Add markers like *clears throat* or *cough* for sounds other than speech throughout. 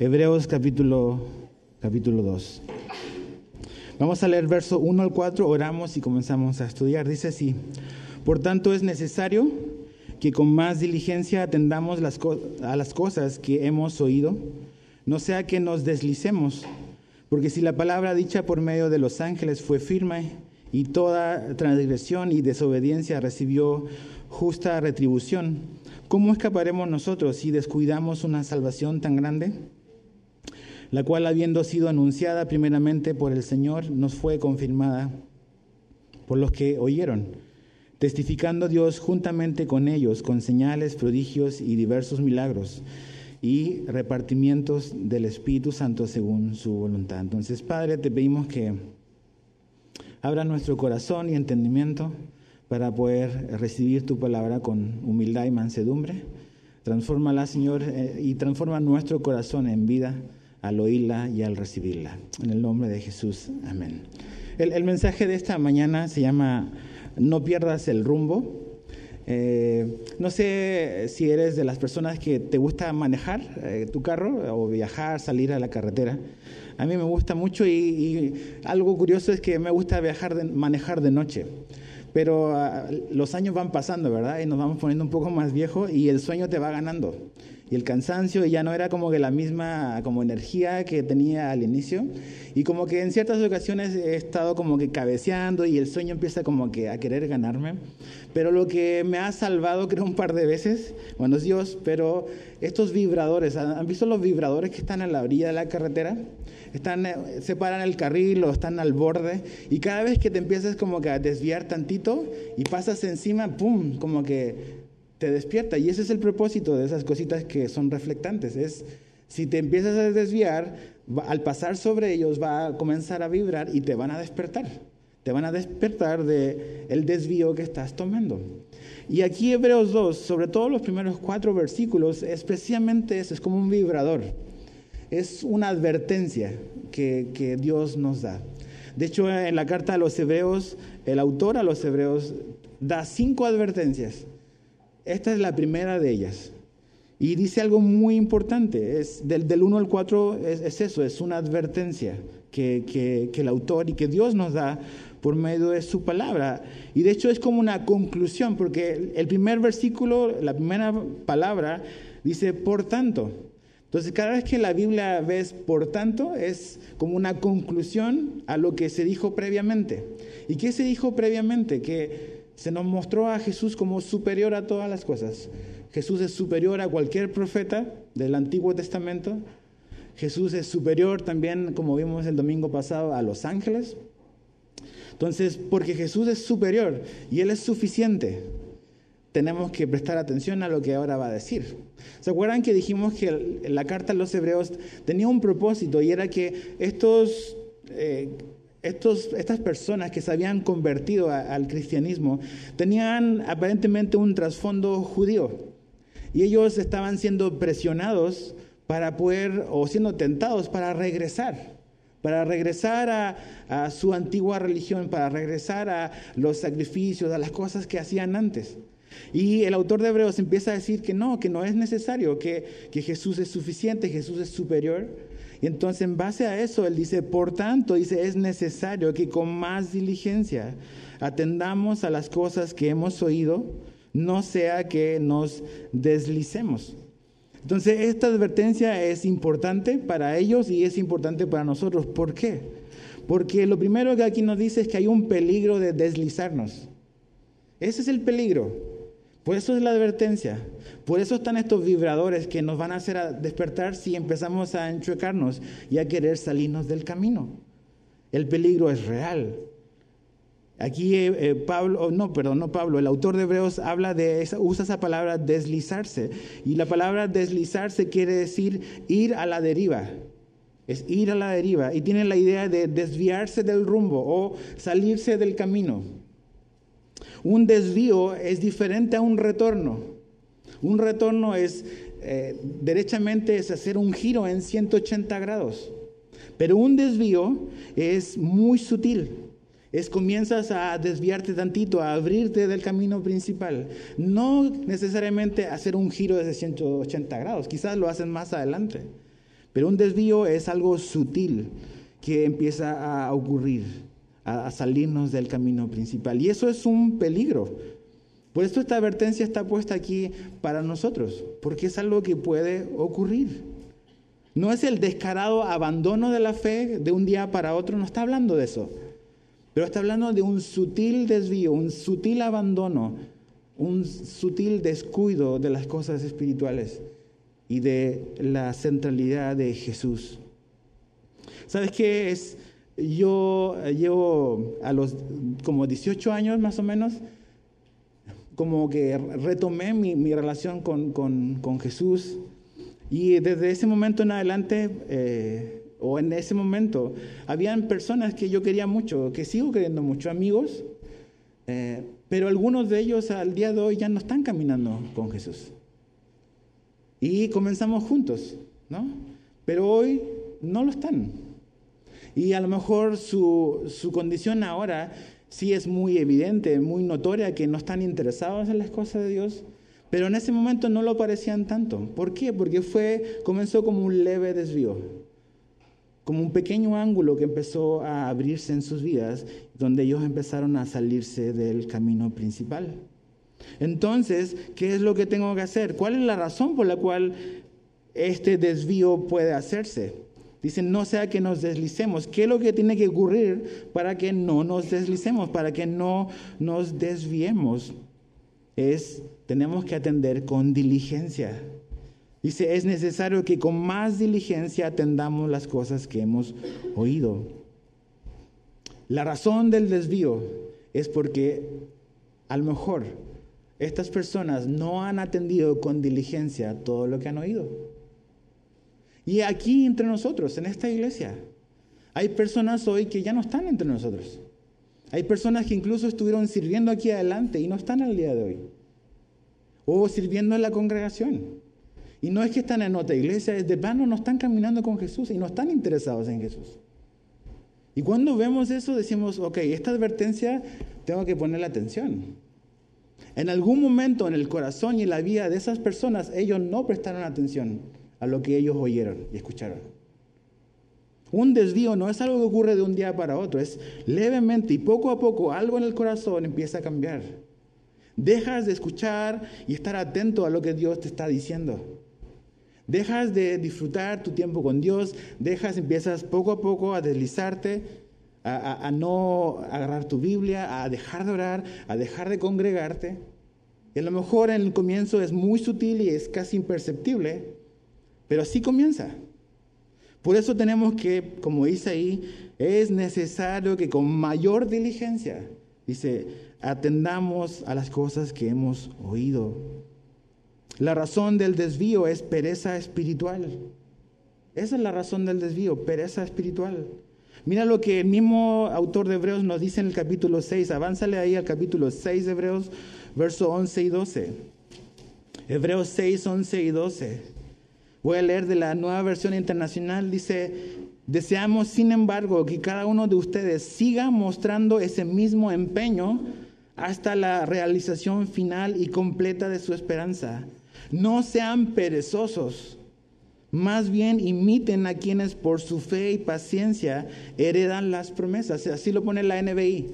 Hebreos capítulo, capítulo 2. Vamos a leer verso 1 al 4, oramos y comenzamos a estudiar. Dice así, por tanto es necesario que con más diligencia atendamos las a las cosas que hemos oído, no sea que nos deslicemos, porque si la palabra dicha por medio de los ángeles fue firme y toda transgresión y desobediencia recibió justa retribución, ¿cómo escaparemos nosotros si descuidamos una salvación tan grande? La cual habiendo sido anunciada primeramente por el Señor, nos fue confirmada por los que oyeron, testificando Dios juntamente con ellos con señales, prodigios y diversos milagros y repartimientos del Espíritu Santo según su voluntad. Entonces, Padre, te pedimos que abra nuestro corazón y entendimiento para poder recibir tu palabra con humildad y mansedumbre. Transfórmala, Señor, eh, y transforma nuestro corazón en vida al oírla y al recibirla. En el nombre de Jesús, amén. El, mensaje de esta mañana se llama No pierdas el rumbo. Eh, no sé si eres de las personas que te gusta manejar eh, tu carro o viajar, salir a la carretera. A mí me gusta mucho y, algo curioso es que me gusta viajar, de, manejar de noche. Pero ah, los años van pasando, ¿verdad? Y nos vamos poniendo un poco más viejos y el sueño te va ganando y el cansancio ya no era como que la misma como energía que tenía al inicio. Y como que en ciertas ocasiones he estado como que cabeceando y el sueño empieza como que a querer ganarme. Pero lo que me ha salvado creo un par de veces bueno es Dios pero estos vibradores ¿han visto los vibradores que están en la orilla de la carretera? están eh, separan el carril o están al borde y cada vez que te empiezas como que a desviar tantito y pasas encima pum como que despierta. Y ese es el propósito de esas cositas que son reflectantes. Es si te empiezas a desviar, al pasar sobre ellos va a comenzar a vibrar y te van a despertar. Te van a despertar de el desvío que estás tomando. Y aquí Hebreos 2, sobre todo los primeros cuatro versículos, especialmente eso, es como un vibrador. Es una advertencia que, que Dios nos da. De hecho, en la carta a los hebreos, el autor a los hebreos da cinco advertencias esta es la primera de ellas. Y dice algo muy importante, es del, del 1 al 4 es, eso, es una advertencia que, que, el autor y que Dios nos da por medio de su palabra. Y de hecho es como una conclusión, porque el primer versículo, la primera palabra, dice por tanto. Entonces cada vez que la Biblia ves por tanto, es como una conclusión a lo que se dijo previamente. ¿Y qué se dijo previamente? Que se nos mostró a Jesús como superior a todas las cosas. Jesús es superior a cualquier profeta del Antiguo Testamento. Jesús es superior también, como vimos el domingo pasado, a los ángeles. Entonces, porque Jesús es superior y Él es suficiente, tenemos que prestar atención a lo que ahora va a decir. ¿Se acuerdan que dijimos que la carta a los hebreos tenía un propósito y era que estos eh, estas personas que se habían convertido al cristianismo tenían aparentemente un trasfondo judío y ellos estaban siendo presionados para poder, o siendo tentados para regresar, para regresar a, su antigua religión, para regresar a los sacrificios, a las cosas que hacían antes. Y el autor de Hebreos empieza a decir que no, que no es necesario, que, que Jesús es suficiente, Jesús es superior. Entonces en base a eso, él dice, por tanto, dice, es necesario que con más diligencia atendamos a las cosas que hemos oído, no sea que nos deslicemos. Entonces, esta advertencia es importante para ellos y es importante para nosotros. ¿Por qué? Porque lo primero que aquí nos dice es que hay un peligro de deslizarnos. Ese es el peligro. Por eso es la advertencia. Por eso están estos vibradores que nos van a hacer despertar si empezamos a enchuecarnos y a querer salirnos del camino. El peligro es real. Aquí eh, eh, Pablo, no, perdón, no Pablo, el autor de Hebreos habla de, usa esa palabra deslizarse. Y la palabra deslizarse quiere decir ir a la deriva. Es ir a la deriva. Y tiene la idea de desviarse del rumbo o salirse del camino. Un desvío es diferente a un retorno. Un retorno es, eh, derechamente, es hacer un giro en 180 grados. Pero un desvío es muy sutil. Es comienzas a desviarte tantito, a abrirte del camino principal. No necesariamente hacer un giro de 180 grados, quizás lo hacen más adelante. Pero un desvío es algo sutil que empieza a ocurrir, a, salirnos del camino principal. Y eso es un peligro. Por eso esta advertencia está puesta aquí para nosotros, porque es algo que puede ocurrir. No es el descarado abandono de la fe de un día para otro, no está hablando de eso. Pero está hablando de un sutil desvío, un sutil abandono, un sutil descuido de las cosas espirituales y de la centralidad de Jesús. ¿Sabes qué es? Yo llevo a los como 18 años más o menos, como que retomé mi, relación con, Jesús y desde ese momento en adelante, eh, o en ese momento, habían personas que yo quería mucho, que sigo queriendo mucho, amigos, eh, pero algunos de ellos al día de hoy ya no están caminando con Jesús. Y comenzamos juntos, ¿no? Pero hoy no lo están. Y a lo mejor su, su condición ahora sí es muy evidente, muy notoria, que no están interesados en las cosas de Dios, pero en ese momento no lo parecían tanto. ¿Por qué? Porque fue, comenzó como un leve desvío como un pequeño ángulo que empezó a abrirse en sus vidas, donde ellos empezaron a salirse del camino principal. Entonces, ¿qué es lo que tengo que hacer? ¿Cuál es la razón por la cual este desvío puede hacerse? Dicen, no sea que nos deslicemos. ¿Qué es lo que tiene que ocurrir para que no nos deslicemos, para que no nos desviemos? Es, tenemos que atender con diligencia. Dice, es necesario que con más diligencia atendamos las cosas que hemos oído. La razón del desvío es porque a lo mejor estas personas no han atendido con diligencia todo lo que han oído. Y aquí entre nosotros, en esta iglesia, hay personas hoy que ya no están entre nosotros. Hay personas que incluso estuvieron sirviendo aquí adelante y no están al día de hoy. O sirviendo en la congregación. Y no es que están en otra iglesia, es de plano no están caminando con Jesús y no están interesados en Jesús. Y cuando vemos eso decimos, ok, esta advertencia tengo que ponerle atención. En algún momento en el corazón y en la vida de esas personas, ellos no prestaron atención a lo que ellos oyeron y escucharon. Un desvío no es algo que ocurre de un día para otro, es levemente y poco a poco algo en el corazón empieza a cambiar. Dejas de escuchar y estar atento a lo que Dios te está diciendo. Dejas de disfrutar tu tiempo con Dios, dejas, empiezas poco a poco a deslizarte, a, no agarrar tu Biblia, a dejar de orar, a dejar de congregarte. Y a lo mejor en el comienzo es muy sutil y es casi imperceptible, pero así comienza. Por eso tenemos que, como dice ahí, es necesario que con mayor diligencia, dice, atendamos a las cosas que hemos oído. La razón del desvío es pereza espiritual. Esa es la razón del desvío, pereza espiritual. Mira lo que el mismo autor de Hebreos nos dice en el capítulo 6. Avánzale ahí al capítulo 6 de Hebreos, verso 11 y 12. Hebreos 6, 11 y 12. Voy a leer de la nueva versión internacional. Dice, deseamos sin embargo que cada uno de ustedes siga mostrando ese mismo empeño hasta la realización final y completa de su esperanza no sean perezosos, más bien imiten a quienes por su fe y paciencia heredan las promesas. Así lo pone la NBI.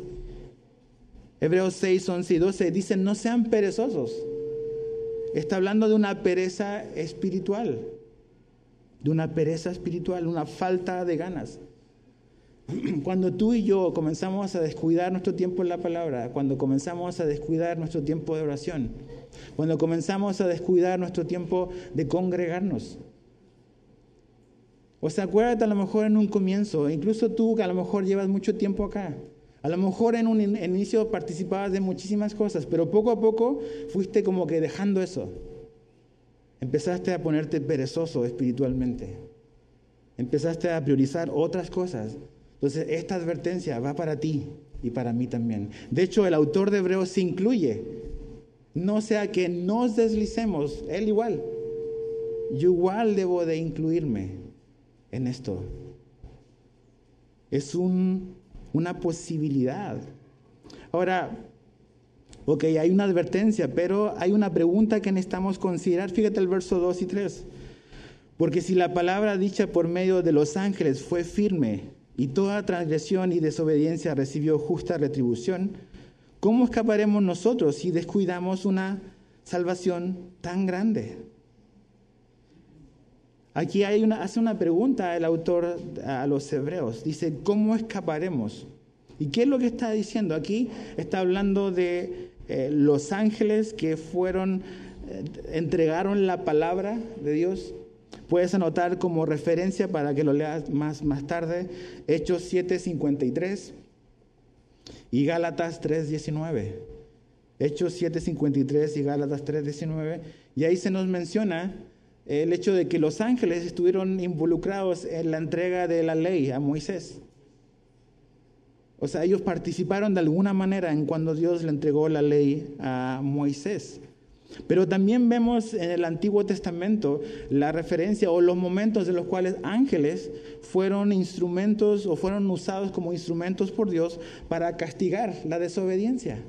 Hebreos 6, 11 y 12 dicen, no sean perezosos. Está hablando de una pereza espiritual, de una pereza espiritual, una falta de ganas. *clears throat* Cuando tú y yo comenzamos a descuidar nuestro tiempo en la palabra, cuando comenzamos a descuidar nuestro tiempo de oración, cuando comenzamos a descuidar nuestro tiempo de congregarnos. O sea, acuérdate a lo mejor en un comienzo, incluso tú que a lo mejor llevas mucho tiempo acá, a lo mejor en un inicio participabas de muchísimas cosas, pero poco a poco fuiste como que dejando eso. Empezaste a ponerte perezoso espiritualmente. Empezaste a priorizar otras cosas. Entonces, esta advertencia va para ti y para mí también. De hecho, el autor de Hebreos se incluye no sea que nos deslicemos, él igual. Yo igual debo de incluirme en esto. Es una posibilidad. Ahora, ok, hay una advertencia, pero hay una pregunta que necesitamos considerar. Fíjate el verso 2 y 3. Porque si la palabra dicha por medio de los ángeles fue firme y toda transgresión y desobediencia recibió justa retribución, ¿cómo escaparemos nosotros si descuidamos una salvación tan grande? Aquí hay una, hace una pregunta el autor a los hebreos. Dice, ¿cómo escaparemos? ¿Y qué es lo que está diciendo? Aquí está hablando de eh, los ángeles que fueron, eh, entregaron la palabra de Dios. Puedes anotar como referencia para que lo leas más, más tarde, Hechos 7:53 y Gálatas 3:19. Hechos 7:53 y Gálatas 3:19. Y ahí se nos menciona el hecho de que los ángeles estuvieron involucrados en la entrega de la ley a Moisés. O sea, ellos participaron de alguna manera en cuando Dios le entregó la ley a Moisés. Pero también vemos en el Antiguo Testamento la referencia o los momentos en los cuales ángeles fueron instrumentos o fueron usados como instrumentos por Dios para castigar la desobediencia.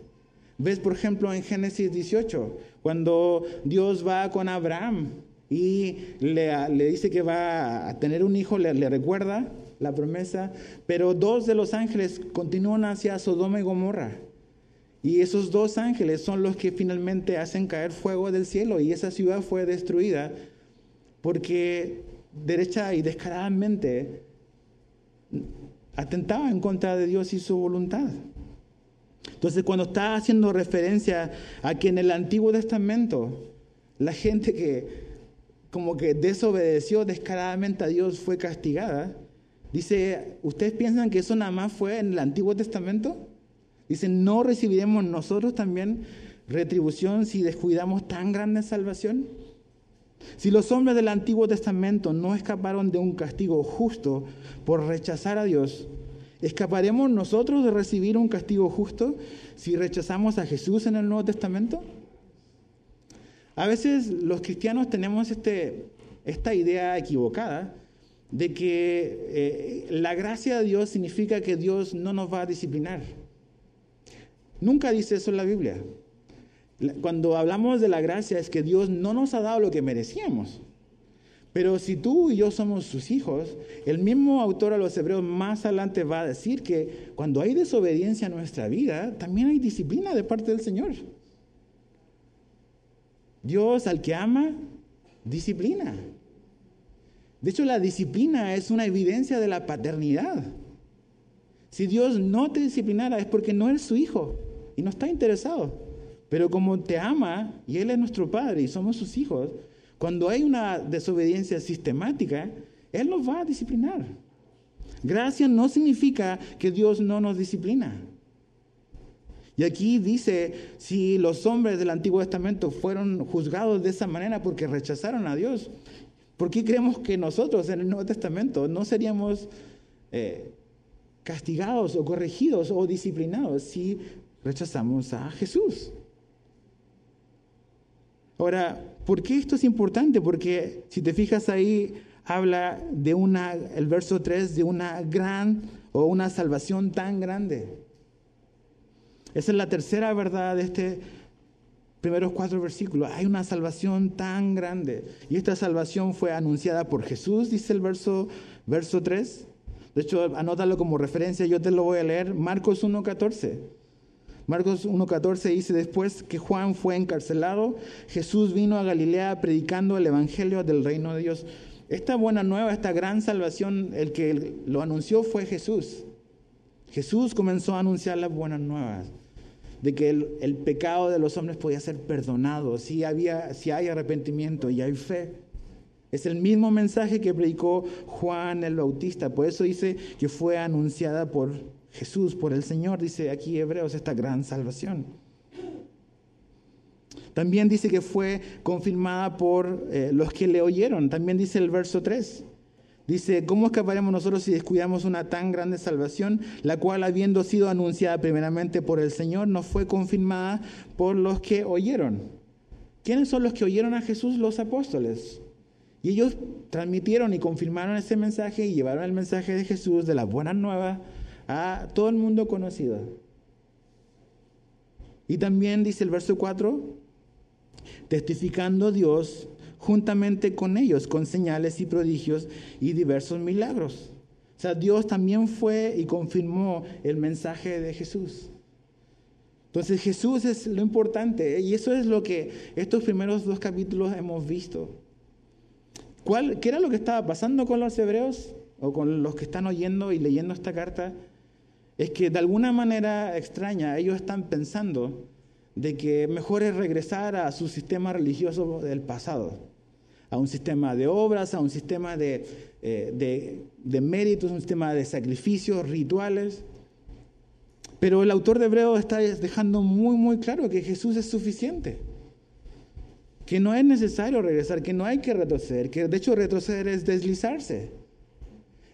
Ves, por ejemplo, en Génesis 18, cuando Dios va con Abraham y le, dice que va a tener un hijo, le recuerda la promesa, pero dos de los ángeles continúan hacia Sodoma y Gomorra. Y esos dos ángeles son los que finalmente hacen caer fuego del cielo y esa ciudad fue destruida porque derecha y descaradamente atentaba en contra de Dios y su voluntad. Entonces, cuando está haciendo referencia a que en el Antiguo Testamento la gente que como que desobedeció descaradamente a Dios fue castigada, Dice, ¿ustedes piensan que eso nada más fue en el Antiguo Testamento? Dice, ¿no recibiremos nosotros también retribución si descuidamos tan grande salvación? Si los hombres del Antiguo Testamento no escaparon de un castigo justo por rechazar a Dios, ¿escaparemos nosotros de recibir un castigo justo si rechazamos a Jesús en el Nuevo Testamento? A veces los cristianos tenemos este, esta idea equivocada de que eh, la gracia de Dios significa que Dios no nos va a disciplinar. Nunca dice eso en la Biblia. Cuando hablamos de la gracia es que Dios no nos ha dado lo que merecíamos. Pero si tú y yo somos sus hijos, el mismo autor a los hebreos más adelante va a decir que cuando hay desobediencia en nuestra vida, también hay disciplina de parte del Señor. Dios al que ama, disciplina. De hecho, la disciplina es una evidencia de la paternidad. Si Dios no te disciplinara es porque no eres su hijo y no está interesado. Pero como te ama y Él es nuestro Padre y somos sus hijos, cuando hay una desobediencia sistemática, Él nos va a disciplinar. Gracia no significa que Dios no nos disciplina. Y aquí dice, si los hombres del Antiguo Testamento fueron juzgados de esa manera porque rechazaron a Dios, ¿Por qué creemos que nosotros en el Nuevo Testamento no seríamos eh, castigados o corregidos o disciplinados si rechazamos a Jesús? Ahora, ¿por qué esto es importante? Porque si te fijas ahí, habla de una, el verso 3, de una gran o una salvación tan grande. Esa es la tercera verdad de este primeros cuatro versículos, hay una salvación tan grande. Y esta salvación fue anunciada por Jesús, dice el verso, verso 3. De hecho, anótalo como referencia, yo te lo voy a leer. Marcos 1.14. Marcos 1.14 dice, después que Juan fue encarcelado, Jesús vino a Galilea predicando el Evangelio del reino de Dios. Esta buena nueva, esta gran salvación, el que lo anunció fue Jesús. Jesús comenzó a anunciar las buenas nuevas de que el, pecado de los hombres podía ser perdonado si, había, si hay arrepentimiento y hay fe. Es el mismo mensaje que predicó Juan el Bautista. Por eso dice que fue anunciada por Jesús, por el Señor, dice aquí Hebreos, esta gran salvación. También dice que fue confirmada por eh, los que le oyeron. También dice el verso 3. Dice, ¿cómo escaparemos nosotros si descuidamos una tan grande salvación, la cual habiendo sido anunciada primeramente por el Señor, no fue confirmada por los que oyeron? ¿Quiénes son los que oyeron a Jesús? Los apóstoles. Y ellos transmitieron y confirmaron ese mensaje y llevaron el mensaje de Jesús, de la buena nueva, a todo el mundo conocido. Y también dice el verso 4, testificando Dios juntamente con ellos, con señales y prodigios y diversos milagros. O sea, Dios también fue y confirmó el mensaje de Jesús. Entonces Jesús es lo importante y eso es lo que estos primeros dos capítulos hemos visto. ¿Cuál, ¿Qué era lo que estaba pasando con los hebreos o con los que están oyendo y leyendo esta carta? Es que de alguna manera extraña ellos están pensando de que mejor es regresar a su sistema religioso del pasado a un sistema de obras, a un sistema de, eh, de, méritos, un sistema de sacrificios, rituales. Pero el autor de Hebreo está dejando muy, muy claro que Jesús es suficiente. Que no es necesario regresar, que no hay que retroceder, que de hecho retroceder es deslizarse.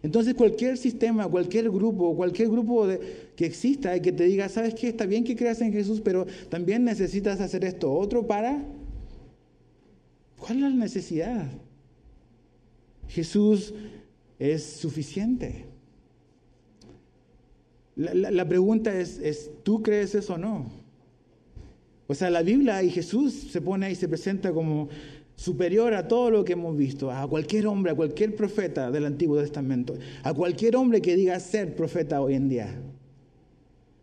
Entonces cualquier sistema, cualquier grupo, cualquier grupo que exista y que te diga, sabes qué, está bien que creas en Jesús, pero también necesitas hacer esto otro para ¿Cuál es la necesidad? Jesús es suficiente. La, pregunta es, es, ¿tú crees eso o no? O sea, la Biblia y Jesús se pone ahí y se presenta como superior a todo lo que hemos visto, a cualquier hombre, a cualquier profeta del Antiguo Testamento, a cualquier hombre que diga ser profeta hoy en día.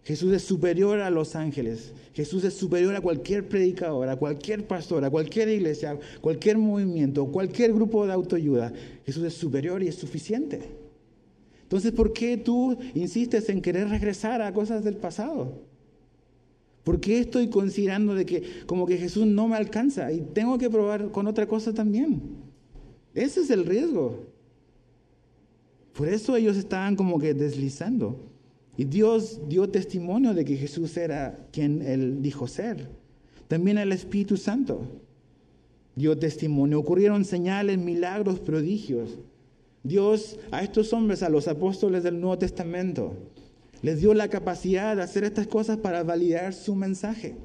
Jesús es superior a los ángeles. Jesús es superior a cualquier predicador, a cualquier pastor, a cualquier iglesia, cualquier movimiento, cualquier grupo de autoayuda. Jesús es superior y es suficiente. Entonces, ¿por qué tú insistes en querer regresar a cosas del pasado? ¿Por qué estoy considerando de que como que Jesús no me alcanza y tengo que probar con otra cosa también? Ese es el riesgo. Por eso ellos estaban como que deslizando. Y Dios dio testimonio de que Jesús era quien él dijo ser. También el Espíritu Santo dio testimonio. Ocurrieron señales, milagros, prodigios. Dios a estos hombres, a los apóstoles del Nuevo Testamento, les dio la capacidad de hacer estas cosas para validar su mensaje.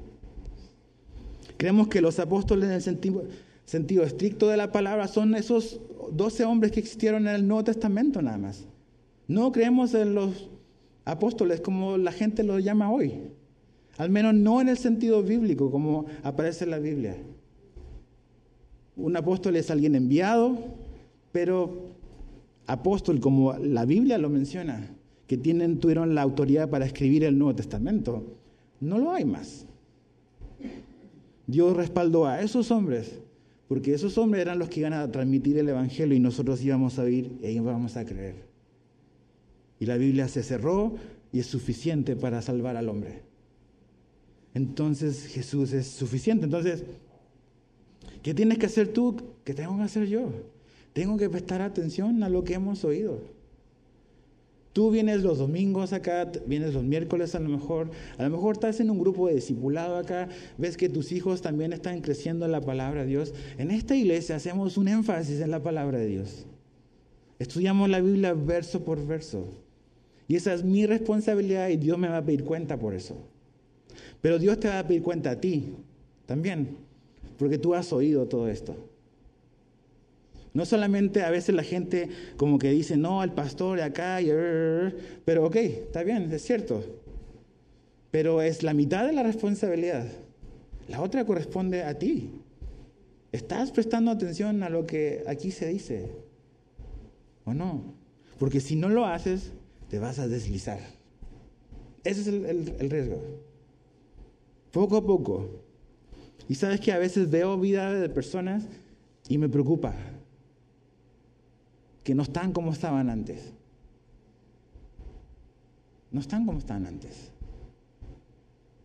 Creemos que los apóstoles en el sentido, estricto de la palabra son esos doce hombres que existieron en el Nuevo Testamento nada más. No creemos en los apóstoles como la gente lo llama hoy. Al menos no en el sentido bíblico como aparece en la Biblia. Un apóstol es alguien enviado, pero apóstol como la Biblia lo menciona, que tienen, tuvieron la autoridad para escribir el Nuevo Testamento, no lo hay más. Dios respaldó a esos hombres, porque esos hombres eran los que iban a transmitir el Evangelio y nosotros íbamos a oír y íbamos a creer. Y la Biblia se cerró y es suficiente para salvar al hombre. Entonces Jesús es suficiente. Entonces, ¿qué tienes que hacer tú? ¿Qué tengo que hacer yo? Tengo que prestar atención a lo que hemos oído. Tú vienes los domingos acá, vienes los miércoles a lo mejor, a lo mejor estás en un grupo de discipulado acá, ves que tus hijos también están creciendo en la palabra de Dios. En esta iglesia hacemos un énfasis en la palabra de Dios. Estudiamos la Biblia verso por verso. Y esa es mi responsabilidad y Dios me va a pedir cuenta por eso. Pero Dios te va a pedir cuenta a ti también, porque tú has oído todo esto. No solamente a veces la gente como que dice, no, el pastor acá, y, pero ok, está bien, es cierto. Pero es la mitad de la responsabilidad. La otra corresponde a ti. ¿Estás prestando atención a lo que aquí se dice? ¿O no? Porque si no lo haces, te vas a deslizar. Ese es el, riesgo. Poco a poco. Y sabes que a veces veo vida de personas y me preocupa que no están como estaban antes. No están como estaban antes.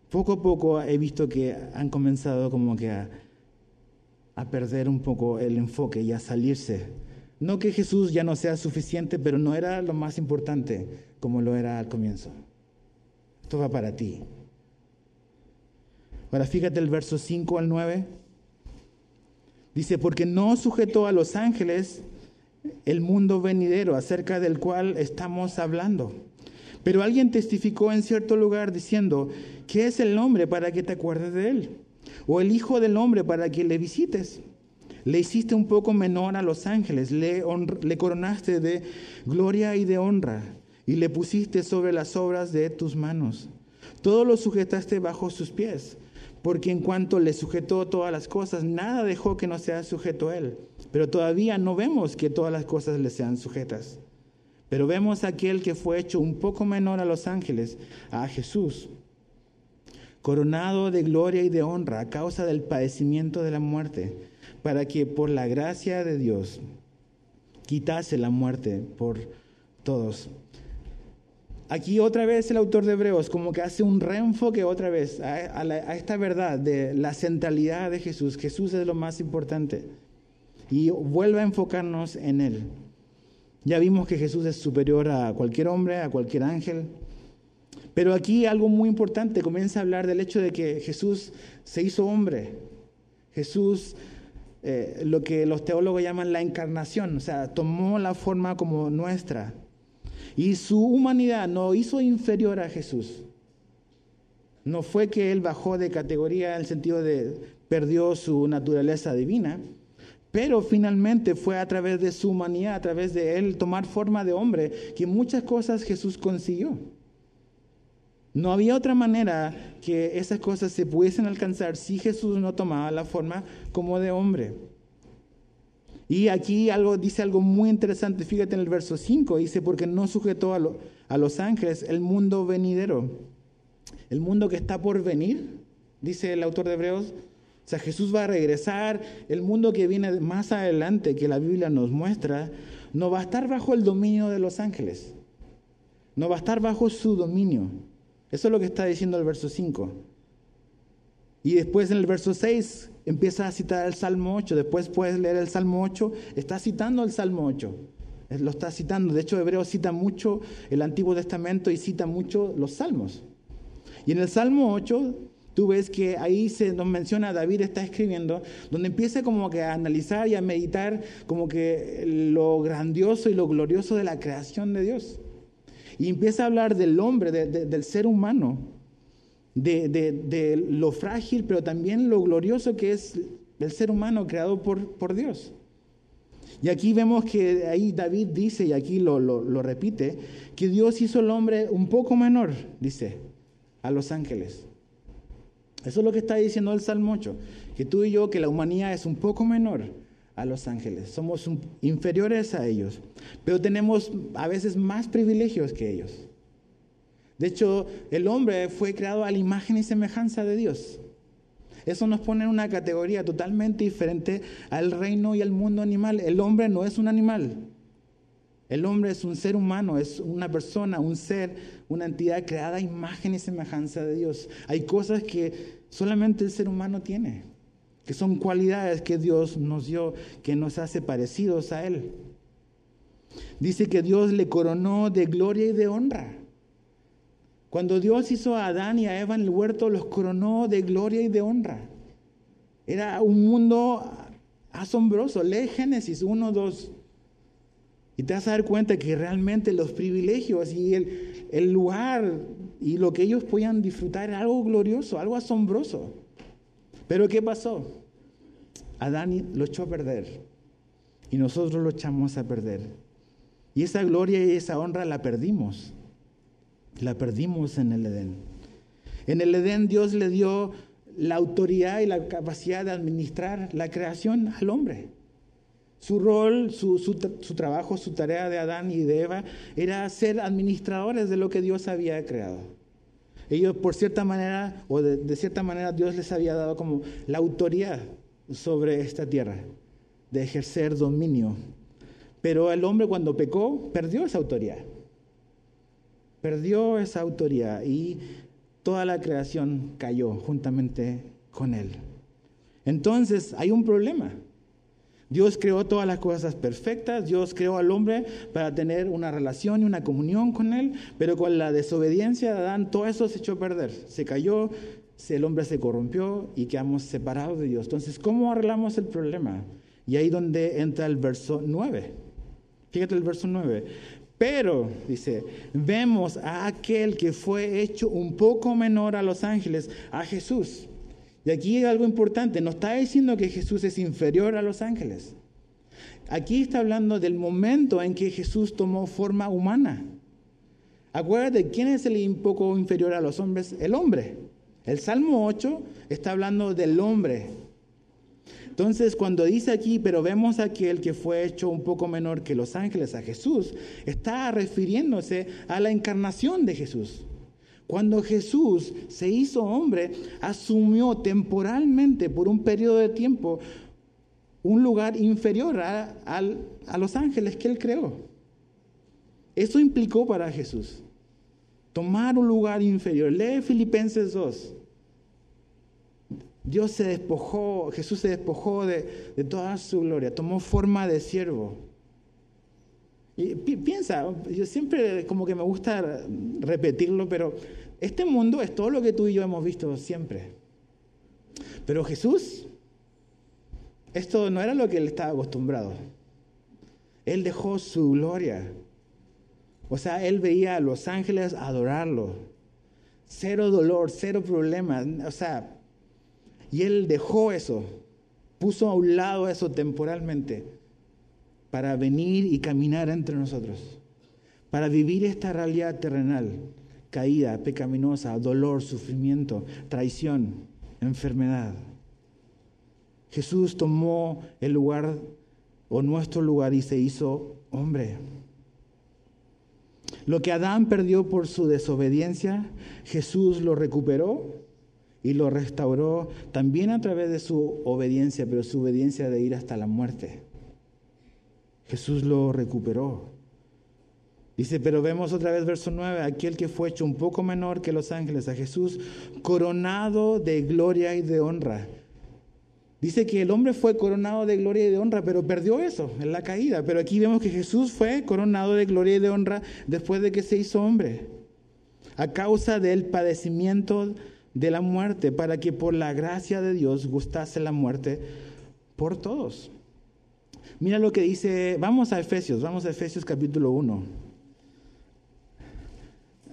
Poco a poco he visto que han comenzado como que a perder un poco el enfoque y a salirse no que Jesús ya no sea suficiente, pero no era lo más importante como lo era al comienzo. Esto va para ti. Ahora fíjate el verso 5 al 9. Dice, porque no sujetó a los ángeles el mundo venidero acerca del cual estamos hablando. Pero alguien testificó en cierto lugar diciendo, ¿qué es el hombre para que te acuerdes de él? O el hijo del hombre para que le visites. Le hiciste un poco menor a los ángeles, le, coronaste de gloria y de honra, y le pusiste sobre las obras de tus manos. Todo lo sujetaste bajo sus pies. porque en cuanto le sujetó todas las cosas, nada dejó que no sea sujeto a él. Pero todavía no vemos que todas las cosas le sean sujetas. Pero vemos a aquel que fue hecho un poco menor a los ángeles, a Jesús, coronado de gloria y de honra a causa del padecimiento de la muerte, para que por la gracia de Dios quitase la muerte por todos. Aquí otra vez el autor de Hebreos como que hace un reenfoque otra vez a, esta verdad de la centralidad de Jesús. Jesús es lo más importante. Y vuelve a enfocarnos en Él. Ya vimos que Jesús es superior a cualquier hombre, a cualquier ángel. Pero aquí algo muy importante, comienza a hablar del hecho de que Jesús se hizo hombre. Jesús, eh, lo que los teólogos llaman la encarnación, o sea, tomó la forma como nuestra. Y su humanidad no hizo inferior a Jesús. No fue que él bajó de categoría en el sentido de perdió su naturaleza divina, pero finalmente fue a través de su humanidad, a través de él tomar forma de hombre, que muchas cosas Jesús consiguió. No había otra manera que esas cosas se pudiesen alcanzar si Jesús no tomaba la forma como de hombre. Y aquí algo, dice algo muy interesante, fíjate en el verso 5, dice, porque no sujetó a, a los ángeles el mundo venidero, el mundo que está por venir, dice el autor de Hebreos. O sea, Jesús va a regresar, el mundo que viene más adelante, que la Biblia nos muestra, no va a estar bajo el dominio de los ángeles, no va a estar bajo su dominio. Eso es lo que está diciendo el verso 5. Y después en el verso 6 empieza a citar el Salmo 8. Después puedes leer el Salmo 8. Está citando el Salmo 8. Lo está citando. De hecho, Hebreo cita mucho el Antiguo Testamento y cita mucho los Salmos. Y en el Salmo 8 tú ves que ahí se nos menciona, David está escribiendo, donde empieza como que a analizar y a meditar como que lo grandioso y lo glorioso de la creación de Dios. Y empieza a hablar del hombre, del ser humano, de, lo frágil, pero también lo glorioso que es el ser humano creado por, por Dios. Y aquí vemos que ahí David dice, y aquí lo, lo, repite, que Dios hizo el hombre un poco menor, dice, a los ángeles. Eso es lo que está diciendo el Salmo 8, que tú y yo, que la humanidad es un poco menor a los ángeles, somos inferiores a ellos, pero tenemos a veces más privilegios que ellos. De hecho, el hombre fue creado a la imagen y semejanza de Dios. Eso nos pone en una categoría totalmente diferente al reino y al mundo animal. El hombre no es un animal. El hombre es un ser humano, es una persona, un ser, una entidad creada a imagen y semejanza de Dios. Hay cosas que solamente el ser humano tiene que son cualidades que Dios nos dio, que nos hace parecidos a Él. Dice que Dios le coronó de gloria y de honra. Cuando Dios hizo a Adán y a Eva en el huerto, los coronó de gloria y de honra. Era un mundo asombroso. Lee Génesis 1, 2. Y te vas a dar cuenta que realmente los privilegios y el, el lugar y lo que ellos podían disfrutar era algo glorioso, algo asombroso. Pero ¿qué pasó? Adán lo echó a perder y nosotros lo echamos a perder. Y esa gloria y esa honra la perdimos. La perdimos en el Edén. En el Edén Dios le dio la autoridad y la capacidad de administrar la creación al hombre. Su rol, su, su, trabajo, su tarea de Adán y de Eva era ser administradores de lo que Dios había creado. Ellos, por cierta manera, o de, cierta manera, Dios les había dado como la autoridad sobre esta tierra, de ejercer dominio. Pero el hombre cuando pecó, perdió esa autoridad. Perdió esa autoridad y toda la creación cayó juntamente con él. Entonces hay un problema. Dios creó todas las cosas perfectas, Dios creó al hombre para tener una relación y una comunión con Él, pero con la desobediencia de Adán todo eso se echó a perder, se cayó, el hombre se corrompió y quedamos separados de Dios. Entonces, ¿cómo arreglamos el problema? Y ahí donde entra el verso 9. Fíjate el verso 9. Pero, dice, vemos a aquel que fue hecho un poco menor a los ángeles, a Jesús y aquí algo importante, no está diciendo que Jesús es inferior a los ángeles. Aquí está hablando del momento en que Jesús tomó forma humana. Acuérdate, ¿quién es el un poco inferior a los hombres? El hombre. El Salmo 8 está hablando del hombre. Entonces, cuando dice aquí, pero vemos a aquel que fue hecho un poco menor que los ángeles, a Jesús, está refiriéndose a la encarnación de Jesús. Cuando Jesús se hizo hombre, asumió temporalmente por un periodo de tiempo un lugar inferior a, a los ángeles que él creó. Eso implicó para Jesús tomar un lugar inferior. Lee Filipenses 2. Dios se despojó, Jesús se despojó de, toda su gloria, tomó forma de siervo. Y piensa, yo siempre como que me gusta repetirlo, pero este mundo es todo lo que tú y yo hemos visto siempre. Pero Jesús, esto no era lo que él estaba acostumbrado. Él dejó su gloria. O sea, él veía a los ángeles adorarlo. Cero dolor, cero problemas. O sea, y Él dejó eso, puso a un lado eso temporalmente para venir y caminar entre nosotros, para vivir esta realidad terrenal, caída, pecaminosa, dolor, sufrimiento, traición, enfermedad. Jesús tomó el lugar o nuestro lugar y se hizo hombre. Lo que Adán perdió por su desobediencia, Jesús lo recuperó y lo restauró también a través de su obediencia, pero su obediencia de ir hasta la muerte. Jesús lo recuperó. Dice, pero vemos otra vez verso 9, aquel que fue hecho un poco menor que los ángeles, a Jesús coronado de gloria y de honra. Dice que el hombre fue coronado de gloria y de honra, pero perdió eso en la caída. Pero aquí vemos que Jesús fue coronado de gloria y de honra después de que se hizo hombre, a causa del padecimiento de la muerte, para que por la gracia de Dios gustase la muerte por todos. Mira lo que dice, vamos a Efesios, vamos a Efesios capítulo 1.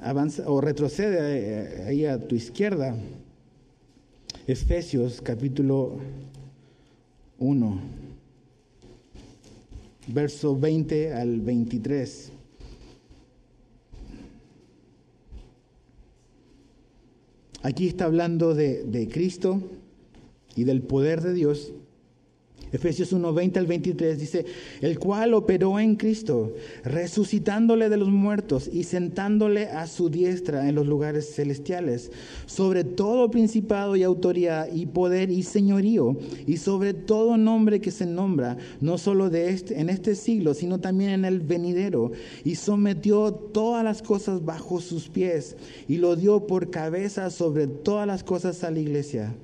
Avanza o retrocede eh, ahí a tu izquierda. Efesios capítulo 1, verso 20 al 23. Aquí está hablando de, de Cristo y del poder de Dios Efesios 1, 20 al 23 dice, el cual operó en Cristo, resucitándole de los muertos y sentándole a su diestra en los lugares celestiales, sobre todo principado y autoridad y poder y señorío, y sobre todo nombre que se nombra, no solo de este, en este siglo, sino también en el venidero, y sometió todas las cosas bajo sus pies, y lo dio por cabeza sobre todas las cosas a la iglesia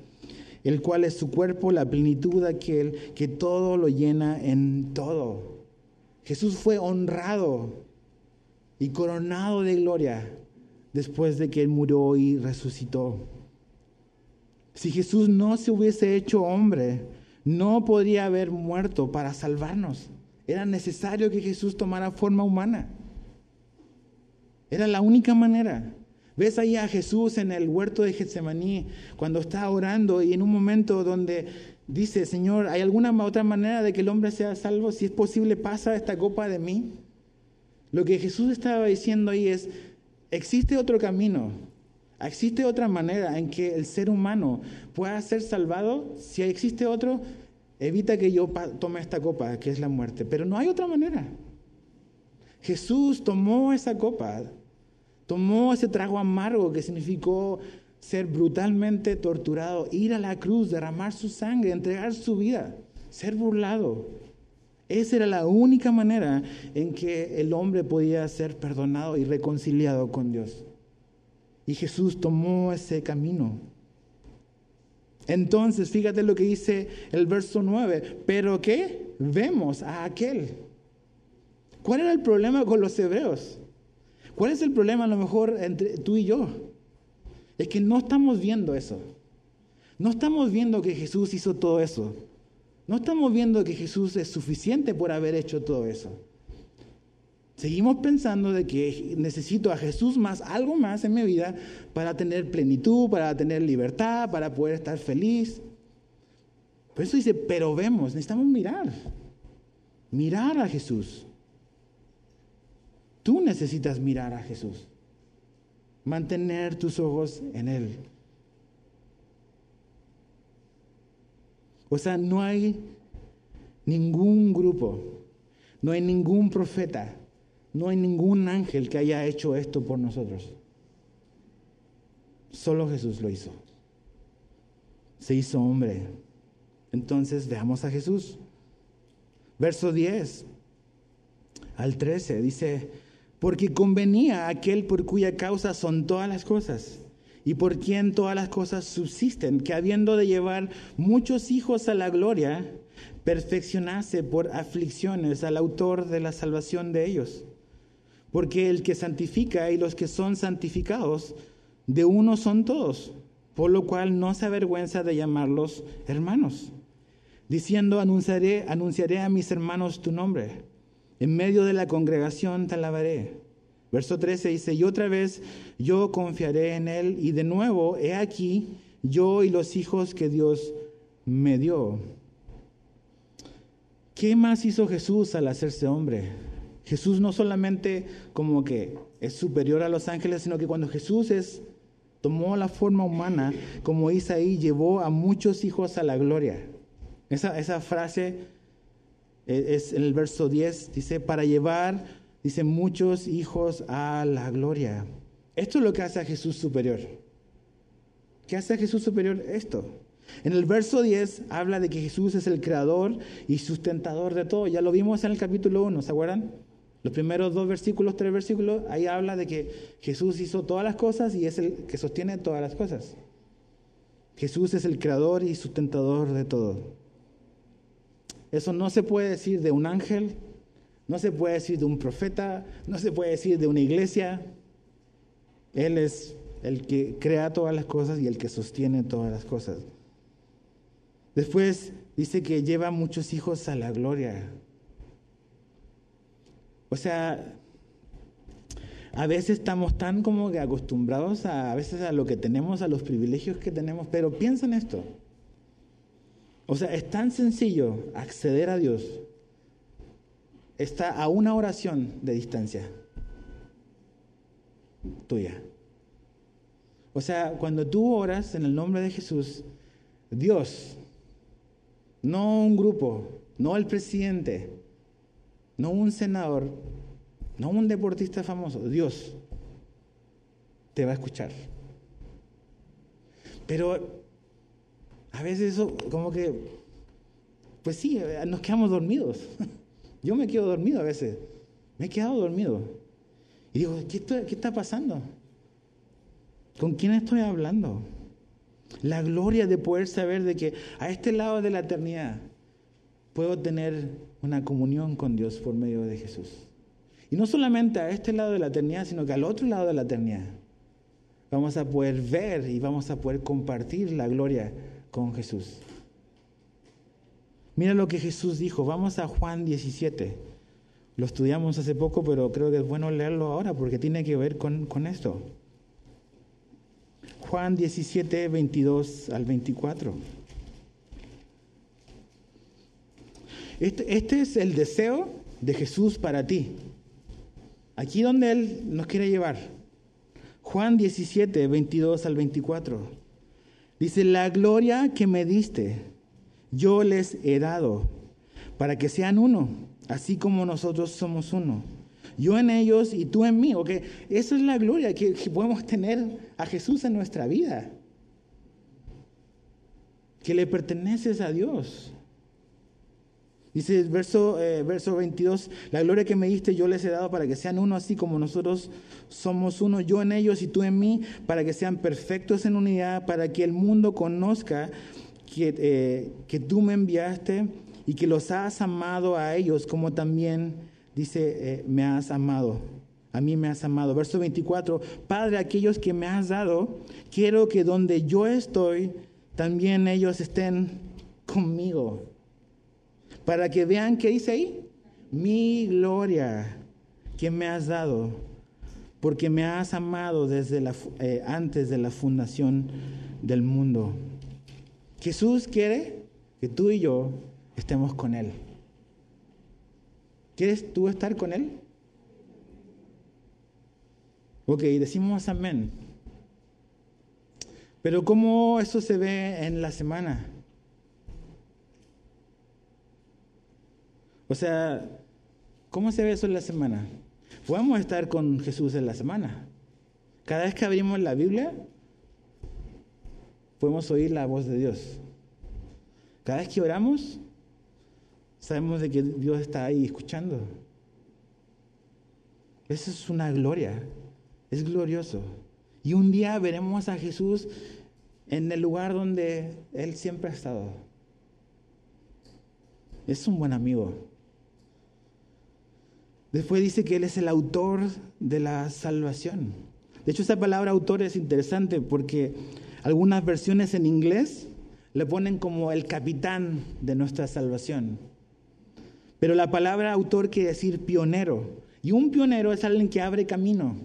el cual es su cuerpo, la plenitud de aquel que todo lo llena en todo. Jesús fue honrado y coronado de gloria después de que él murió y resucitó. Si Jesús no se hubiese hecho hombre, no podría haber muerto para salvarnos. Era necesario que Jesús tomara forma humana. Era la única manera. Ves ahí a Jesús en el huerto de Getsemaní cuando está orando y en un momento donde dice, Señor, ¿hay alguna otra manera de que el hombre sea salvo? Si es posible, pasa esta copa de mí. Lo que Jesús estaba diciendo ahí es, existe otro camino, existe otra manera en que el ser humano pueda ser salvado. Si existe otro, evita que yo tome esta copa, que es la muerte. Pero no hay otra manera. Jesús tomó esa copa Tomó ese trago amargo que significó ser brutalmente torturado, ir a la cruz, derramar su sangre, entregar su vida, ser burlado. Esa era la única manera en que el hombre podía ser perdonado y reconciliado con Dios. Y Jesús tomó ese camino. Entonces, fíjate lo que dice el verso 9. Pero ¿qué? Vemos a aquel. ¿Cuál era el problema con los hebreos? ¿Cuál es el problema a lo mejor entre tú y yo? Es que no estamos viendo eso. No estamos viendo que Jesús hizo todo eso. No estamos viendo que Jesús es suficiente por haber hecho todo eso. Seguimos pensando de que necesito a Jesús más, algo más en mi vida para tener plenitud, para tener libertad, para poder estar feliz. Por eso dice, pero vemos, necesitamos mirar. Mirar a Jesús. Tú necesitas mirar a Jesús, mantener tus ojos en Él. O sea, no hay ningún grupo, no hay ningún profeta, no hay ningún ángel que haya hecho esto por nosotros. Solo Jesús lo hizo. Se hizo hombre. Entonces veamos a Jesús. Verso 10 al 13 dice, porque convenía a aquel por cuya causa son todas las cosas y por quien todas las cosas subsisten, que habiendo de llevar muchos hijos a la gloria, perfeccionase por aflicciones al autor de la salvación de ellos. Porque el que santifica y los que son santificados, de uno son todos, por lo cual no se avergüenza de llamarlos hermanos, diciendo, anunciaré, anunciaré a mis hermanos tu nombre, en medio de la congregación te alabaré. Verso 13 dice, y otra vez yo confiaré en él, y de nuevo, he aquí, yo y los hijos que Dios me dio. ¿Qué más hizo Jesús al hacerse hombre? Jesús no solamente como que es superior a los ángeles, sino que cuando Jesús es, tomó la forma humana, como Isaí, llevó a muchos hijos a la gloria. Esa, esa frase es, es en el verso 10, dice, para llevar Dice, muchos hijos a la gloria. Esto es lo que hace a Jesús superior. ¿Qué hace a Jesús superior? Esto. En el verso 10 habla de que Jesús es el creador y sustentador de todo. Ya lo vimos en el capítulo 1, ¿se acuerdan? Los primeros dos versículos, tres versículos, ahí habla de que Jesús hizo todas las cosas y es el que sostiene todas las cosas. Jesús es el creador y sustentador de todo. Eso no se puede decir de un ángel, no se puede decir de un profeta, no se puede decir de una iglesia. Él es el que crea todas las cosas y el que sostiene todas las cosas. Después dice que lleva muchos hijos a la gloria. O sea, a veces estamos tan como que acostumbrados a, veces a lo que tenemos, a los privilegios que tenemos, pero piensa en esto. O sea, es tan sencillo acceder a Dios está a una oración de distancia tuya. O sea, cuando tú oras en el nombre de Jesús, Dios, no un grupo, no el presidente, no un senador, no un deportista famoso, Dios te va a escuchar. Pero a veces eso como que, pues sí, nos quedamos dormidos. *laughs* Yo me quedo dormido a veces. Me he quedado dormido. Y digo, ¿qué, ¿qué está pasando? ¿Con quién estoy hablando? La gloria de poder saber de que a este lado de la eternidad puedo tener una comunión con Dios por medio de Jesús. Y no solamente a este lado de la eternidad, sino que al otro lado de la eternidad. Vamos a poder ver y vamos a poder compartir la gloria con Jesús. Mira lo que Jesús dijo. Vamos a Juan 17. Lo estudiamos hace poco, pero creo que es bueno leerlo ahora porque tiene que ver con, esto. Juan 17, 22 al 24. Este, este, es el deseo de Jesús para ti. Aquí donde Él nos quiere llevar. Juan 17, 22 al 24. Dice, la gloria que me diste yo les he dado, para que sean uno, así como nosotros somos uno. Yo en ellos y tú en mí. Ok, esa es la gloria que, podemos tener a Jesús en nuestra vida. Que le perteneces a Dios. Dice el verso, eh, verso 22, la gloria que me diste yo les he dado para que sean uno así como nosotros somos uno, yo en ellos y tú en mí, para que sean perfectos en unidad, para que el mundo conozca que, eh, que tú me enviaste y que los has amado a ellos como también, dice, eh, me has amado. A mí me has amado. Verso 24, Padre, aquellos que me has dado, quiero que donde yo estoy, también ellos estén conmigo. Para que vean qué dice ahí, mi gloria que me has dado, porque me has amado desde la, eh, antes de la fundación del mundo. Jesús quiere que tú y yo estemos con Él. ¿Quieres tú estar con Él? Ok, decimos amén. Pero ¿cómo eso se ve en la semana? O sea, ¿cómo se ve eso en la semana? Podemos estar con Jesús en la semana. Cada vez que abrimos la Biblia, podemos oír la voz de Dios. Cada vez que oramos, sabemos de que Dios está ahí escuchando. Eso es una gloria, es glorioso. Y un día veremos a Jesús en el lugar donde Él siempre ha estado. Es un buen amigo. Después dice que Él es el autor de la salvación. De hecho, esa palabra autor es interesante porque algunas versiones en inglés le ponen como el capitán de nuestra salvación. Pero la palabra autor quiere decir pionero. Y un pionero es alguien que abre camino.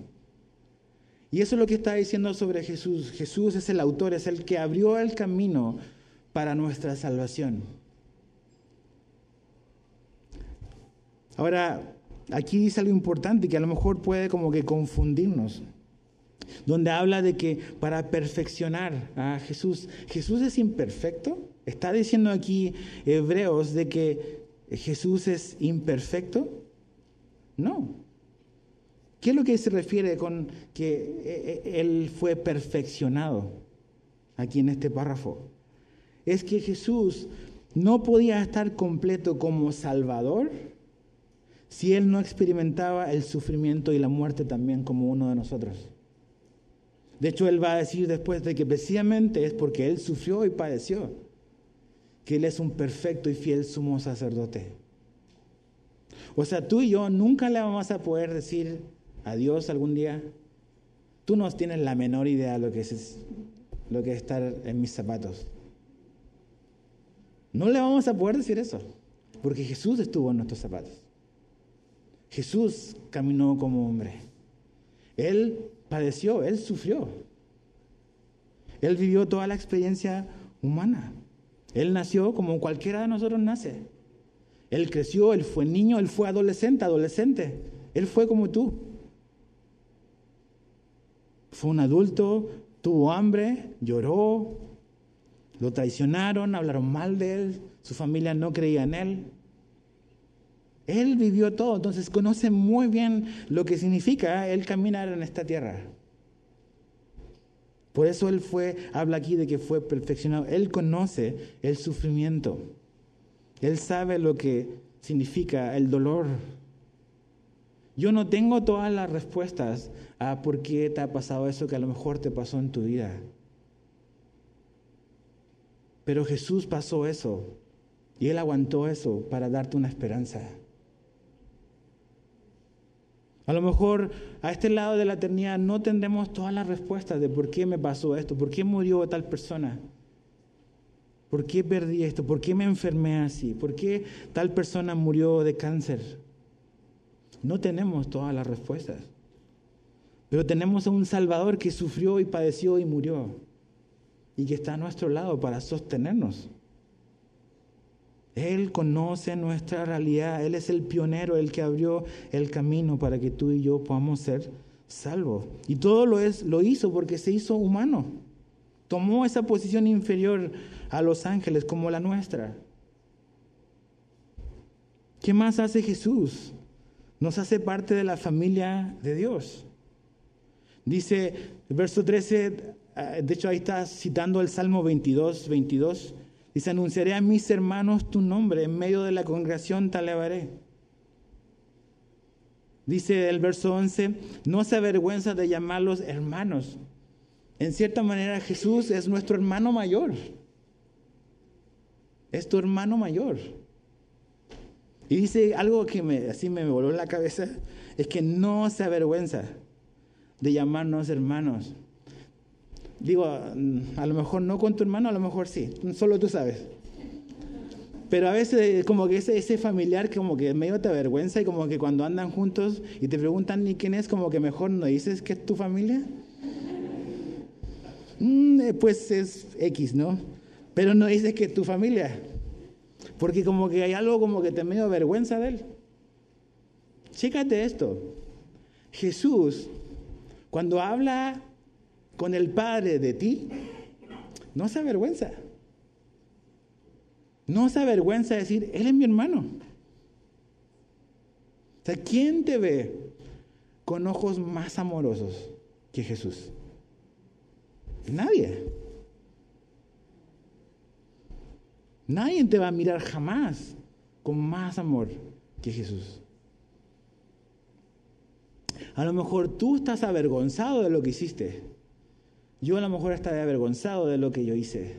Y eso es lo que está diciendo sobre Jesús. Jesús es el autor, es el que abrió el camino para nuestra salvación. Ahora, aquí dice algo importante que a lo mejor puede como que confundirnos. Donde habla de que para perfeccionar a Jesús, Jesús es imperfecto. Está diciendo aquí Hebreos de que Jesús es imperfecto. No. ¿Qué es lo que se refiere con que eh, eh, Él fue perfeccionado aquí en este párrafo? Es que Jesús no podía estar completo como Salvador si Él no experimentaba el sufrimiento y la muerte también como uno de nosotros. De hecho, Él va a decir después de que precisamente es porque Él sufrió y padeció, que Él es un perfecto y fiel sumo sacerdote. O sea, tú y yo nunca le vamos a poder decir adiós algún día. Tú no tienes la menor idea de lo que es, lo que es estar en mis zapatos. No le vamos a poder decir eso, porque Jesús estuvo en nuestros zapatos. Jesús caminó como hombre. Él padeció, él sufrió. Él vivió toda la experiencia humana. Él nació como cualquiera de nosotros nace. Él creció, él fue niño, él fue adolescente, adolescente. Él fue como tú. Fue un adulto, tuvo hambre, lloró, lo traicionaron, hablaron mal de él, su familia no creía en él. Él vivió todo, entonces conoce muy bien lo que significa él caminar en esta tierra. Por eso él fue, habla aquí de que fue perfeccionado. Él conoce el sufrimiento. Él sabe lo que significa el dolor. Yo no tengo todas las respuestas a por qué te ha pasado eso que a lo mejor te pasó en tu vida. Pero Jesús pasó eso y Él aguantó eso para darte una esperanza. A lo mejor a este lado de la eternidad no tendremos todas las respuestas de por qué me pasó esto, por qué murió tal persona. ¿Por qué perdí esto? ¿Por qué me enfermé así? ¿Por qué tal persona murió de cáncer? No tenemos todas las respuestas. Pero tenemos a un Salvador que sufrió y padeció y murió. Y que está a nuestro lado para sostenernos. Él conoce nuestra realidad. Él es el pionero, el que abrió el camino para que tú y yo podamos ser salvos. Y todo lo, es, lo hizo porque se hizo humano. Tomó esa posición inferior a los ángeles como la nuestra. ¿Qué más hace Jesús? Nos hace parte de la familia de Dios. Dice verso 13, eh, de hecho ahí está citando el Salmo 22, 22. Dice, anunciaré a mis hermanos tu nombre, en medio de la congregación te alabaré. Dice el verso 11, no se avergüenza de llamarlos hermanos. En cierta manera Jesús es nuestro hermano mayor. Es tu hermano mayor. Y dice algo que me, así me voló en la cabeza, es que no se avergüenza de llamarnos hermanos. Digo, mm, a lo mejor no con tu hermano, a lo mejor sí, solo tú sabes. Pero a veces como que ese, ese familiar como que medio te avergüenza y como que cuando andan juntos y te preguntan ni quién es, como que mejor no dices que es tu familia. Mm, eh, pues es X, ¿no? Pero no dices que es tu familia. Porque como que hay algo como que te medio vergüenza de él. Chécate esto. Jesús, cuando habla con el Padre de ti, no se avergüenza. No se avergüenza de decir, Él es mi hermano. O sea, ¿quién te ve con ojos más amorosos que Jesús? Nadie. Nadie te va a mirar jamás con más amor que Jesús. A lo mejor tú estás avergonzado de lo que hiciste. Yo a lo mejor estaré avergonzado de lo que yo hice.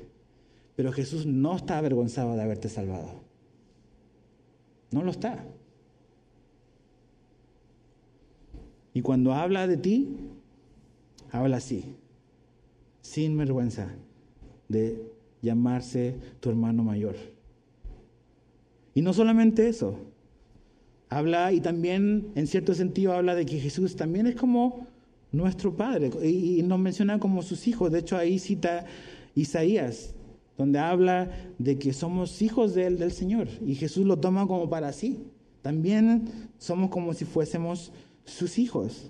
Pero Jesús no está avergonzado de haberte salvado. No lo está. Y cuando habla de ti, habla así, sin vergüenza de llamarse tu hermano mayor. Y no solamente eso, habla y también en cierto sentido habla de que Jesús también es como nuestro Padre y, nos menciona como sus hijos. De hecho ahí cita Isaías, donde habla de que somos hijos del Señor, y Jesús lo toma como para sí. También somos como si fuésemos sus hijos.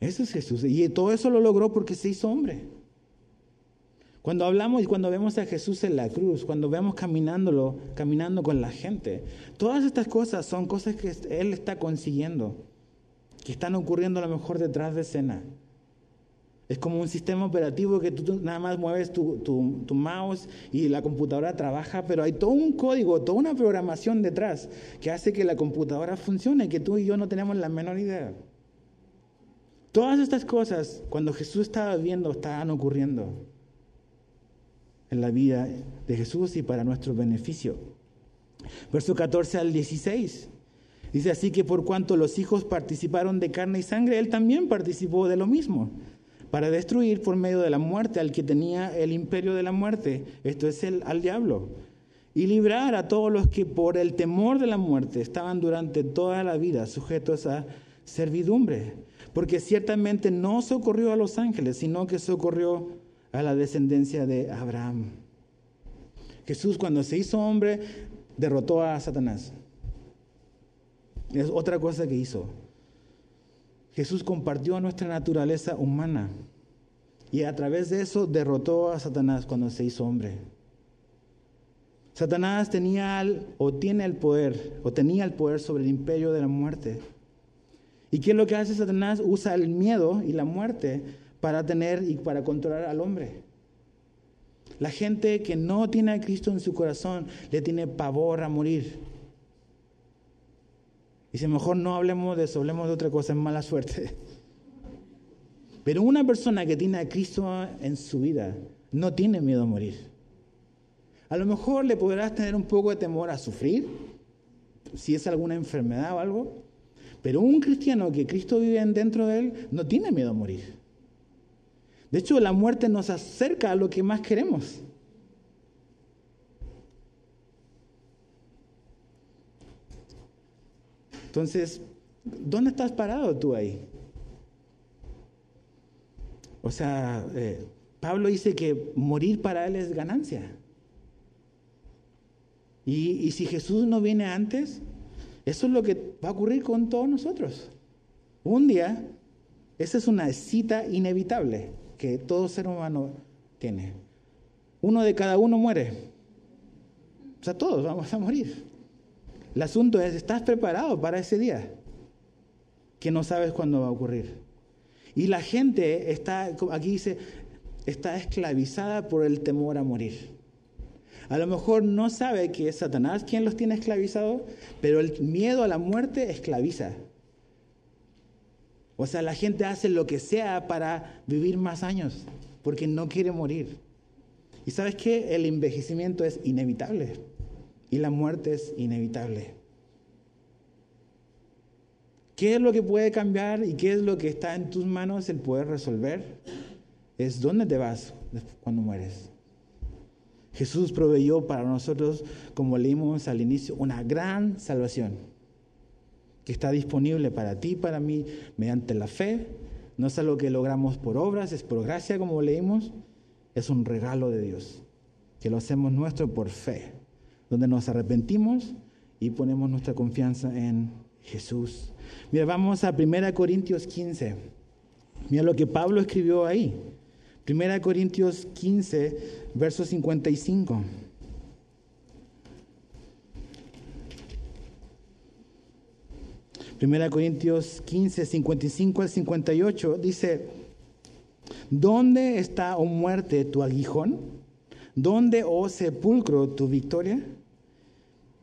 Eso es Jesús. Y todo eso lo logró porque se hizo hombre. Cuando hablamos y cuando vemos a Jesús en la cruz, cuando vemos caminándolo, caminando con la gente, todas estas cosas son cosas que Él está consiguiendo, que están ocurriendo a lo mejor detrás de escena. Es como un sistema operativo que tú nada más mueves tu, mouse y la computadora trabaja, pero hay todo un código, toda una programación detrás que hace que la computadora funcione, que tú y yo no tenemos la menor idea. Todas estas cosas, cuando Jesús estaba viendo, estaban ocurriendo en la vida de Jesús y para nuestro beneficio. Verso 14 al 16. Dice así que por cuanto los hijos participaron de carne y sangre, él también participó de lo mismo, para destruir por medio de la muerte al que tenía el imperio de la muerte, esto es el al diablo, y librar a todos los que por el temor de la muerte estaban durante toda la vida sujetos a servidumbre, porque ciertamente no socorrió a los ángeles, sino que socorrió a la descendencia de Abraham. Jesús cuando se hizo hombre derrotó a Satanás. Es otra cosa que hizo. Jesús compartió nuestra naturaleza humana y a través de eso derrotó a Satanás cuando se hizo hombre. Satanás tenía o tiene el poder o tenía el poder sobre el imperio de la muerte. ¿Y qué es lo que hace Satanás? Usa el miedo y la muerte para tener y para controlar al hombre. La gente que no tiene a Cristo en su corazón le tiene pavor a morir. Si mejor no hablemos de eso, hablemos de otra cosa, es mala suerte. *laughs* Pero una persona que tiene a Cristo en su vida no tiene miedo a morir. A lo mejor le podrás tener un poco de temor a sufrir, si es alguna enfermedad o algo, pero un cristiano que Cristo vive dentro de él no tiene miedo a morir. De hecho, la muerte nos acerca a lo que más queremos. Entonces, ¿dónde estás parado tú ahí? O sea, eh, Pablo dice que morir para él es ganancia. Y, y, si Jesús no viene antes, eso es lo que va a ocurrir con todos nosotros. Un día, esa es una cita inevitable que todo ser humano tiene. Uno de cada uno muere. O sea, todos vamos a morir. El asunto es, ¿estás preparado para ese día? Que no sabes cuándo va a ocurrir. Y la gente está, aquí dice, está esclavizada por el temor a morir. A lo mejor no sabe que es Satanás quien los tiene esclavizados, pero el miedo a la muerte esclaviza. O sea, la gente hace lo que sea para vivir más años, porque no quiere morir. Y sabes qué? El envejecimiento es inevitable y la muerte es inevitable. ¿Qué es lo que puede cambiar y qué es lo que está en tus manos el poder resolver? Es dónde te vas cuando mueres. Jesús proveyó para nosotros, como leímos al inicio, una gran salvación que está disponible para ti para mí mediante la fe. No es algo que logramos por obras, es por gracia, como leímos. Es un regalo de Dios, que lo hacemos nuestro por fe, donde nos arrepentimos y ponemos nuestra confianza en Jesús. Mira, vamos a 1 Corintios 15. Mira lo que Pablo escribió ahí. 1 Corintios 15, verso 55. 1 Corintios 15, 55 al 58 dice, ¿dónde está, oh muerte, tu aguijón? ¿Dónde, oh sepulcro, tu victoria?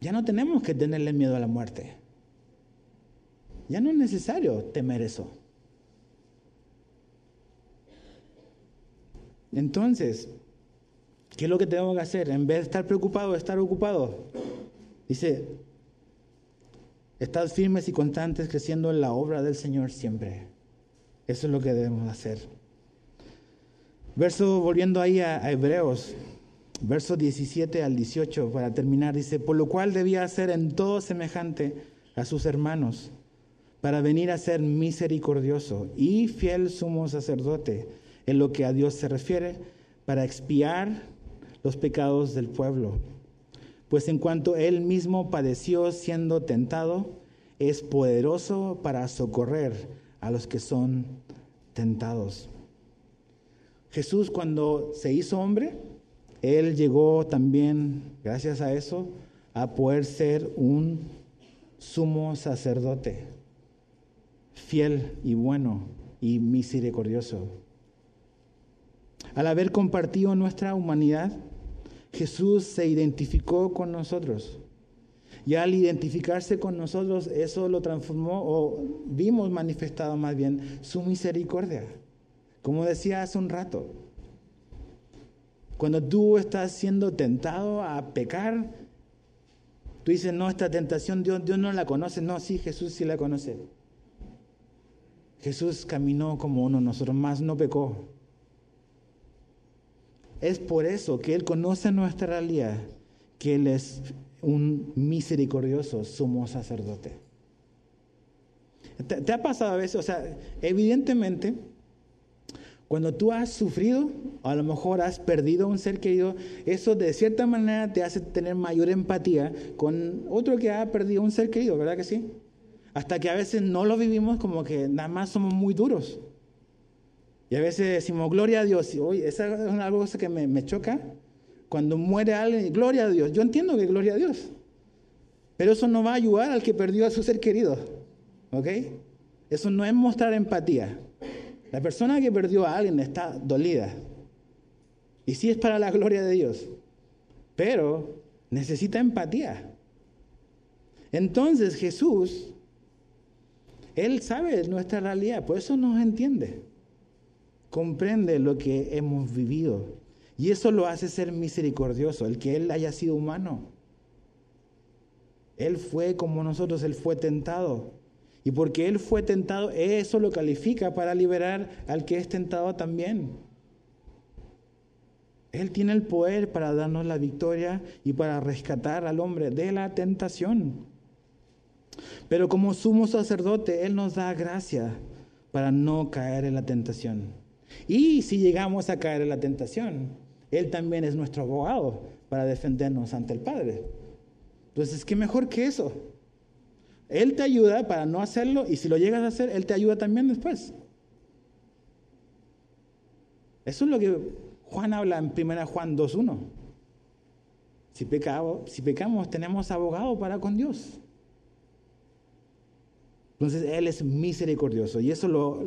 Ya no tenemos que tenerle miedo a la muerte. Ya no es necesario temer eso. Entonces, ¿qué es lo que tenemos que hacer? En vez de estar preocupado, estar ocupado. Dice, estad firmes y constantes creciendo en la obra del Señor siempre. Eso es lo que debemos hacer. Verso, volviendo ahí a, a Hebreos, verso 17 al 18, para terminar, dice, por lo cual debía ser en todo semejante a sus hermanos, para venir a ser misericordioso y fiel sumo sacerdote en lo que a Dios se refiere, para expiar los pecados del pueblo. Pues en cuanto él mismo padeció siendo tentado, es poderoso para socorrer a los que son tentados. Jesús cuando se hizo hombre, él llegó también, gracias a eso, a poder ser un sumo sacerdote, fiel y bueno y misericordioso. Al haber compartido nuestra humanidad, Jesús se identificó con nosotros. Y al identificarse con nosotros, eso lo transformó, o vimos manifestado más bien, su misericordia. Como decía hace un rato, cuando tú estás siendo tentado a pecar, tú dices, no, esta tentación Dios, Dios no la conoce. No, sí, Jesús sí la conoce. Jesús caminó como uno, nosotros más no pecó. Es por eso que Él conoce nuestra realidad, que Él es un misericordioso sumo sacerdote. ¿Te, ha pasado a veces? O sea, evidentemente, cuando tú has sufrido, a lo mejor has perdido un ser querido, eso de cierta manera te hace tener mayor empatía con otro que ha perdido un ser querido, ¿verdad que sí? Hasta que a veces no lo vivimos como que nada más somos muy duros. Y a veces decimos, gloria a Dios. Y hoy, esa es algo que me, me choca. Cuando muere alguien, gloria a Dios. Yo entiendo que gloria a Dios. Pero eso no va a ayudar al que perdió a su ser querido. ¿Ok? Eso no es mostrar empatía. La persona que perdió a alguien está dolida. Y sí es para la gloria de Dios. Pero necesita empatía. Entonces Jesús, Él sabe nuestra realidad, por eso nos entiende comprende lo que hemos vivido. Y eso lo hace ser misericordioso, el que Él haya sido humano. Él fue como nosotros, Él fue tentado. Y porque Él fue tentado, eso lo califica para liberar al que es tentado también. Él tiene el poder para darnos la victoria y para rescatar al hombre de la tentación. Pero como sumo sacerdote, Él nos da gracia para no caer en la tentación. Y si llegamos a caer en la tentación, Él también es nuestro abogado para defendernos ante el Padre. Entonces, ¿qué mejor que eso? Él te ayuda para no hacerlo y si lo llegas a hacer, Él te ayuda también después. Eso es lo que Juan habla en 1 Juan 2.1. Si, si pecamos, tenemos abogado para con Dios. Entonces Él es misericordioso y eso lo,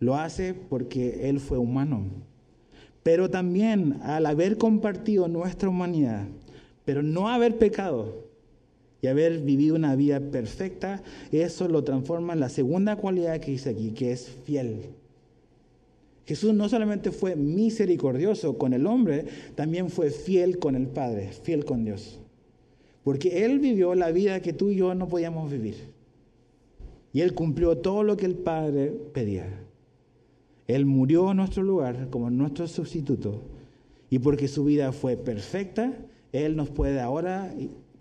lo hace porque Él fue humano. Pero también al haber compartido nuestra humanidad, pero no haber pecado y haber vivido una vida perfecta, eso lo transforma en la segunda cualidad que dice aquí, que es fiel. Jesús no solamente fue misericordioso con el hombre, también fue fiel con el Padre, fiel con Dios. Porque Él vivió la vida que tú y yo no podíamos vivir. Y Él cumplió todo lo que el Padre pedía. Él murió en nuestro lugar como nuestro sustituto y porque su vida fue perfecta, Él nos puede ahora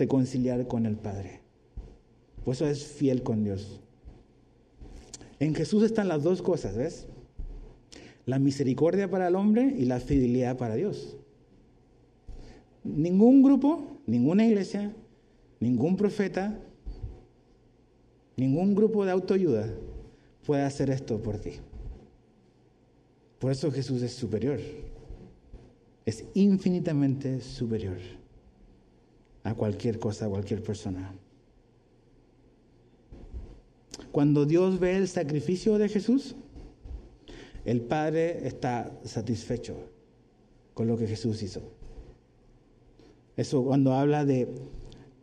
reconciliar con el Padre. Por eso es fiel con Dios. En Jesús están las dos cosas, ¿ves? La misericordia para el hombre y la fidelidad para Dios. Ningún grupo, ninguna iglesia, ningún profeta, ningún grupo de autoayuda puede hacer esto por ti. Por eso Jesús es superior. Es infinitamente superior a cualquier cosa, a cualquier persona. Cuando Dios ve el sacrificio de Jesús, el Padre está satisfecho con lo que Jesús hizo. Eso cuando habla de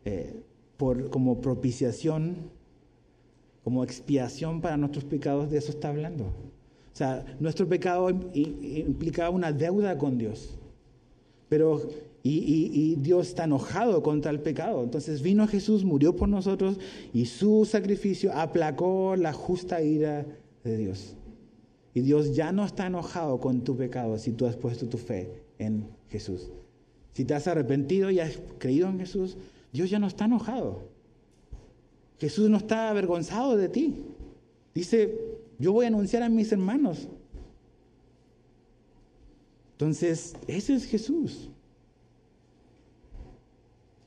eh, por, como propiciación, como expiación para nuestros pecados, de eso está hablando. O sea, nuestro pecado implicaba una deuda con Dios. Pero y, Dios está enojado contra el pecado. Entonces vino Jesús, murió por nosotros y su sacrificio aplacó la justa ira de Dios. Y Dios ya no está enojado con tu pecado si tú has puesto tu fe en Jesús. Si te has arrepentido y has creído en Jesús, Dios ya no está enojado. Jesús no está avergonzado de ti. Dice, yo voy a anunciar a mis hermanos. Entonces, ese es Jesús.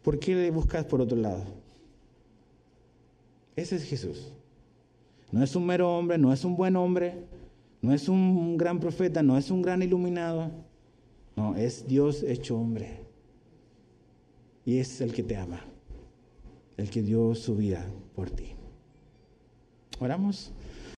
¿Por qué le buscas por otro lado? Ese es Jesús. No es un mero hombre, no es un buen hombre, no es un gran profeta, no es un gran iluminado. No, es Dios hecho hombre. Y es el que te ama, el que dio su vida por ti. Oramos.